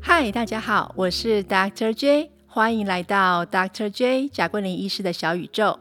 嗨，大家好，我是 Dr. J，欢迎来到 Dr. J 贾桂林医师的小宇宙。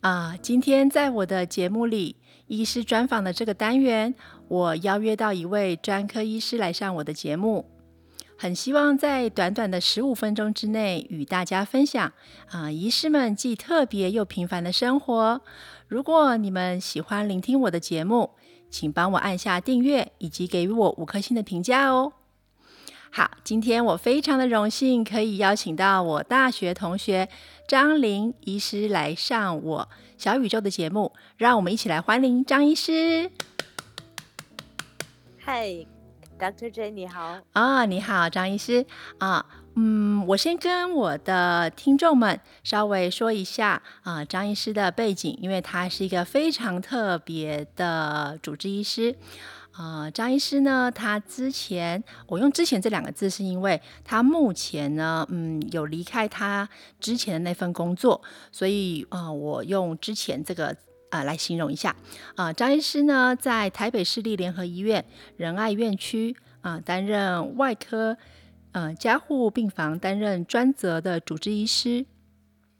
啊，今天在我的节目里，医师专访的这个单元，我邀约到一位专科医师来上我的节目，很希望在短短的十五分钟之内与大家分享啊，医师们既特别又平凡的生活。如果你们喜欢聆听我的节目，请帮我按下订阅，以及给予我五颗星的评价哦。好，今天我非常的荣幸可以邀请到我大学同学张林医师来上我小宇宙的节目，让我们一起来欢迎张医师。嗨，Dr. J，你好。啊，你好，张医师啊。嗯，我先跟我的听众们稍微说一下啊，张医师的背景，因为他是一个非常特别的主治医师。啊，张医师呢？他之前我用“之前”这两个字，是因为他目前呢，嗯，有离开他之前的那份工作，所以啊，我用“之前”这个啊来形容一下。啊，张医师呢，在台北市立联合医院仁爱院区啊担任外科呃加护病房担任专责的主治医师。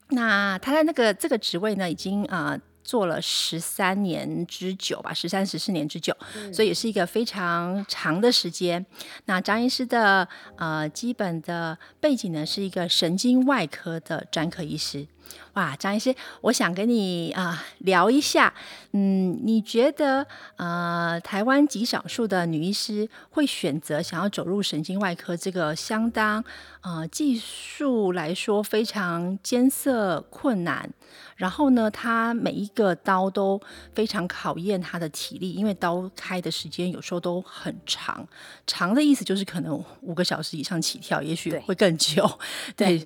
那他在那个这个职位呢，已经啊。做了十三年之久吧，十三十四年之久，所以也是一个非常长的时间。那张医师的呃基本的背景呢，是一个神经外科的专科医师。哇，张医师，我想跟你啊聊一下，嗯，你觉得呃台湾极少数的女医师会选择想要走入神经外科这个相当呃技术来说非常艰涩困难。然后呢，她每一个刀都非常考验她的体力，因为刀开的时间有时候都很长。长的意思就是可能五个小时以上起跳，也许会更久。对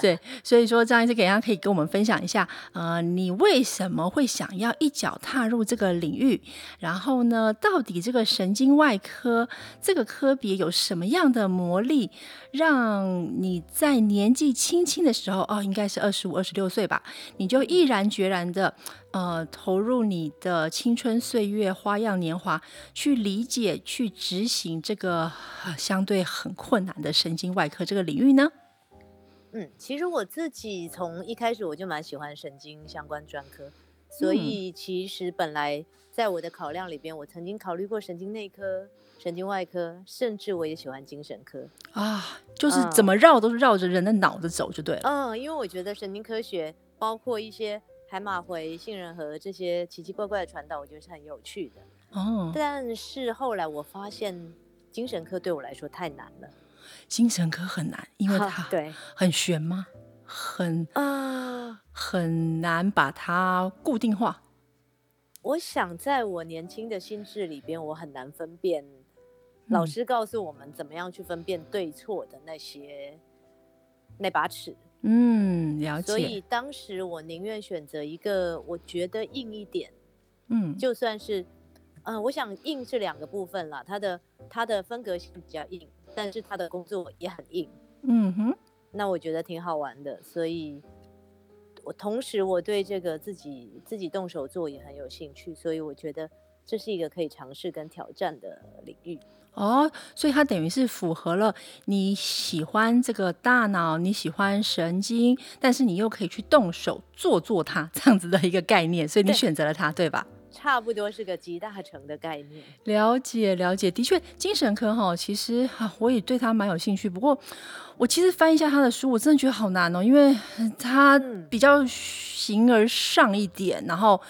对，所以说张医师给大家可以跟我们分享一下，呃，你为什么会想要一脚踏入这个领域？然后呢，到底这个神经外科这个科别有什么样的魔力，让你在年纪轻轻的时候，哦，应该是二十五、二十六岁吧，你就毅然决然的，呃，投入你的青春岁月、花样年华，去理解、去执行这个相对很困难的神经外科这个领域呢？嗯，其实我自己从一开始我就蛮喜欢神经相关专科，所以其实本来在我的考量里边，我曾经考虑过神经内科、神经外科，甚至我也喜欢精神科啊，就是怎么绕都是绕着人的脑子走就对了。嗯，因为我觉得神经科学。包括一些海马回、杏仁核这些奇奇怪怪的传导，我觉得是很有趣的。哦，但是后来我发现精神科对我来说太难了。精神科很难，因为它对很悬吗？很啊，很难把它固定化。我想在我年轻的心智里边，我很难分辨老师告诉我们怎么样去分辨对错的那些那把尺。嗯，了解。所以当时我宁愿选择一个我觉得硬一点，嗯，就算是，嗯，我想硬是两个部分啦，它的它的分隔性比较硬，但是他的工作也很硬，嗯哼。那我觉得挺好玩的，所以我同时我对这个自己自己动手做也很有兴趣，所以我觉得这是一个可以尝试跟挑战的领域。哦，所以它等于是符合了你喜欢这个大脑，你喜欢神经，但是你又可以去动手做做它这样子的一个概念，所以你选择了它，对吧？差不多是个集大成的概念。了解了解，的确，精神科哈，其实我也对他蛮有兴趣。不过我其实翻一下他的书，我真的觉得好难哦，因为他比较形而上一点，然后，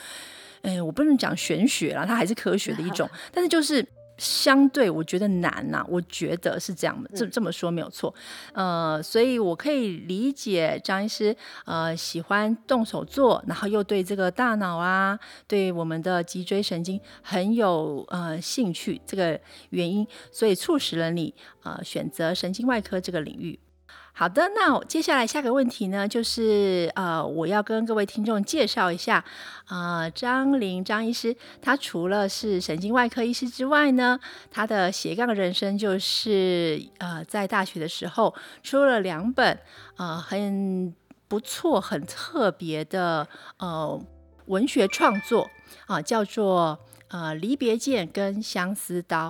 哎，我不能讲玄学啦，它还是科学的一种，但是就是。相对我觉得难呐，我觉得是这样的，这这么说没有错，呃，所以我可以理解张医师呃喜欢动手做，然后又对这个大脑啊，对我们的脊椎神经很有呃兴趣这个原因，所以促使了你呃选择神经外科这个领域。好的，那接下来下个问题呢，就是呃，我要跟各位听众介绍一下，呃，张林张医师，他除了是神经外科医师之外呢，他的斜杠人生就是呃，在大学的时候出了两本呃很不错、很特别的呃文学创作啊，叫做呃《离别剑》跟《相思刀》。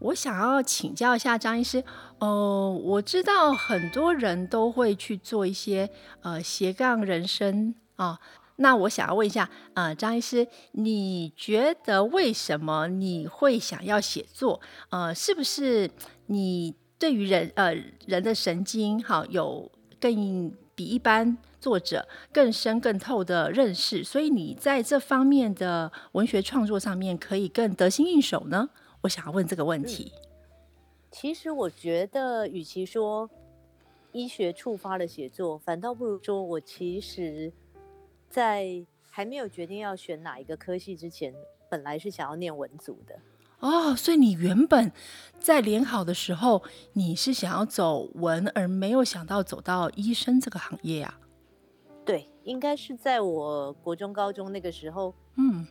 我想要请教一下张医师，呃，我知道很多人都会去做一些呃斜杠人生啊，那我想要问一下，呃，张医师，你觉得为什么你会想要写作？呃，是不是你对于人呃人的神经好有更比一般作者更深更透的认识，所以你在这方面的文学创作上面可以更得心应手呢？我想要问这个问题。其实我觉得，与其说医学触发了写作，反倒不如说我其实，在还没有决定要选哪一个科系之前，本来是想要念文组的。哦，所以你原本在联考的时候，你是想要走文，而没有想到走到医生这个行业啊？对，应该是在我国中、高中那个时候。嗯。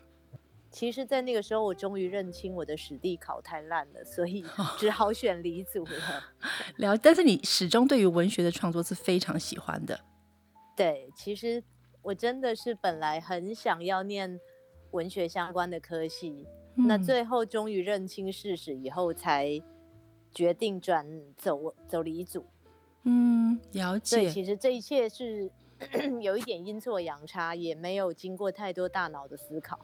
其实，在那个时候，我终于认清我的史地考太烂了，所以 只好选理组了。了，但是你始终对于文学的创作是非常喜欢的。对，其实我真的是本来很想要念文学相关的科系，那最后终于认清事实以后，才决定转走走理组。嗯，了解。对，其实这一切是 有一点阴错阳差，也没有经过太多大脑的思考。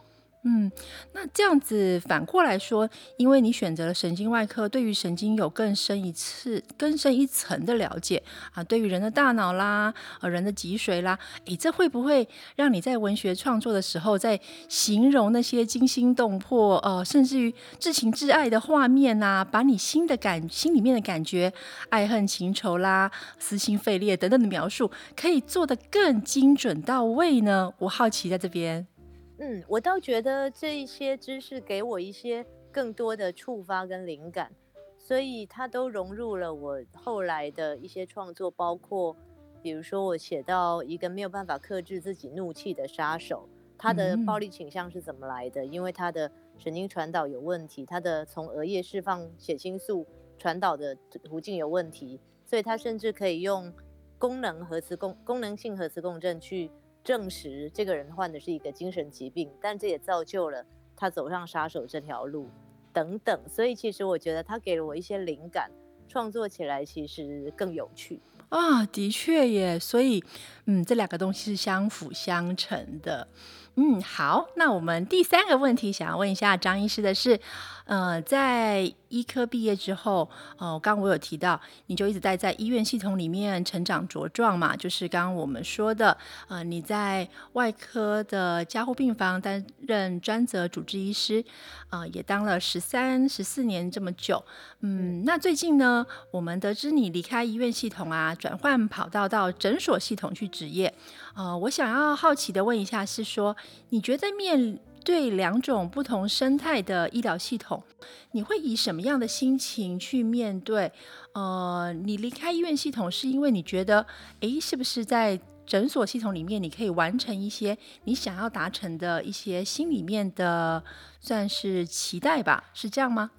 嗯，那这样子反过来说，因为你选择了神经外科，对于神经有更深一次、更深一层的了解啊，对于人的大脑啦、呃人的脊髓啦，诶，这会不会让你在文学创作的时候，在形容那些惊心动魄、呃甚至于至情至爱的画面呐，把你心的感、心里面的感觉、爱恨情仇啦、撕心肺裂等等的描述，可以做得更精准到位呢？我好奇在这边。嗯，我倒觉得这一些知识给我一些更多的触发跟灵感，所以它都融入了我后来的一些创作，包括比如说我写到一个没有办法克制自己怒气的杀手，他的暴力倾向是怎么来的？因为他的神经传导有问题，他的从额叶释放血清素传导的途径有问题，所以他甚至可以用功能核磁共功能性核磁共振去。证实这个人患的是一个精神疾病，但这也造就了他走上杀手这条路，等等。所以其实我觉得他给了我一些灵感，创作起来其实更有趣啊。的确耶，所以嗯，这两个东西是相辅相成的。嗯，好，那我们第三个问题想要问一下张医师的是。呃，在医科毕业之后，呃，刚刚我有提到，你就一直待在医院系统里面成长茁壮嘛，就是刚刚我们说的，呃，你在外科的加护病房担任专责主治医师，啊，也当了十三、十四年这么久，嗯，那最近呢，我们得知你离开医院系统啊，转换跑道到诊所系统去执业，呃，我想要好奇的问一下，是说你觉得面？对两种不同生态的医疗系统，你会以什么样的心情去面对？呃，你离开医院系统是因为你觉得，诶，是不是在诊所系统里面你可以完成一些你想要达成的一些心里面的算是期待吧？是这样吗？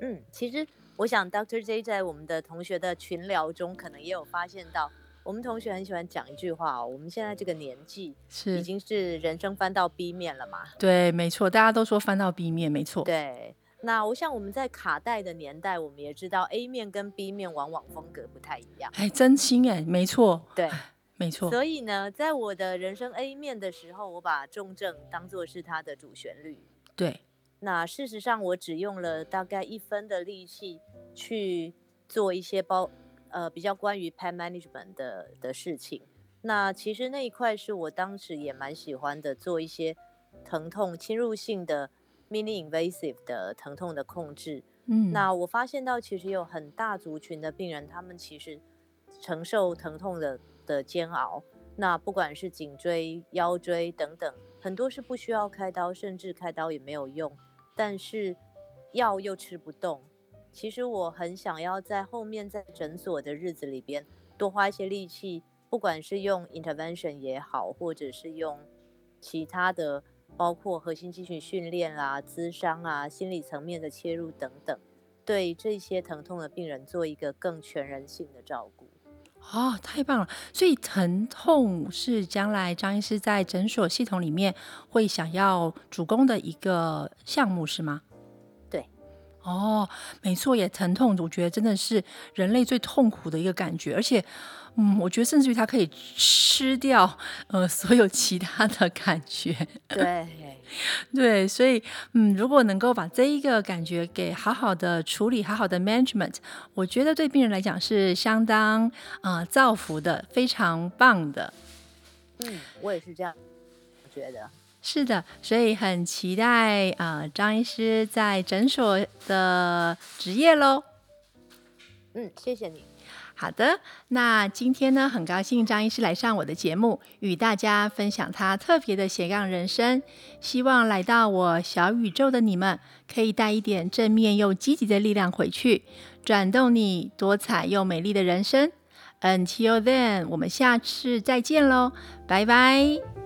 嗯，其实我想，Doctor J 在我们的同学的群聊中，可能也有发现到。我们同学很喜欢讲一句话哦，我们现在这个年纪是已经是人生翻到 B 面了嘛？对，没错，大家都说翻到 B 面，没错。对，那我想我们在卡带的年代，我们也知道 A 面跟 B 面往往风格不太一样。哎，真心哎，没错，对，没错。所以呢，在我的人生 A 面的时候，我把重症当做是它的主旋律。对，那事实上我只用了大概一分的力气去做一些包。呃，比较关于 pain management 的的事情，那其实那一块是我当时也蛮喜欢的，做一些疼痛侵入性的 mini invasive 的疼痛的控制。嗯，那我发现到其实有很大族群的病人，他们其实承受疼痛的的煎熬。那不管是颈椎、腰椎等等，很多是不需要开刀，甚至开刀也没有用，但是药又吃不动。其实我很想要在后面在诊所的日子里边多花一些力气，不管是用 intervention 也好，或者是用其他的，包括核心肌群训练啦、咨商啊、心理层面的切入等等，对这些疼痛的病人做一个更全人性的照顾。哦，太棒了！所以疼痛是将来张医师在诊所系统里面会想要主攻的一个项目，是吗？哦，没错，也疼痛，我觉得真的是人类最痛苦的一个感觉，而且，嗯，我觉得甚至于它可以吃掉呃所有其他的感觉。对，对，所以，嗯，如果能够把这一个感觉给好好的处理，好好的 management，我觉得对病人来讲是相当啊造福的，非常棒的。嗯，我也是这样觉得。是的，所以很期待啊，张医师在诊所的职业喽。嗯，谢谢你。好的，那今天呢，很高兴张医师来上我的节目，与大家分享他特别的斜杠人生。希望来到我小宇宙的你们，可以带一点正面又积极的力量回去，转动你多彩又美丽的人生。Until then，我们下次再见喽，拜拜。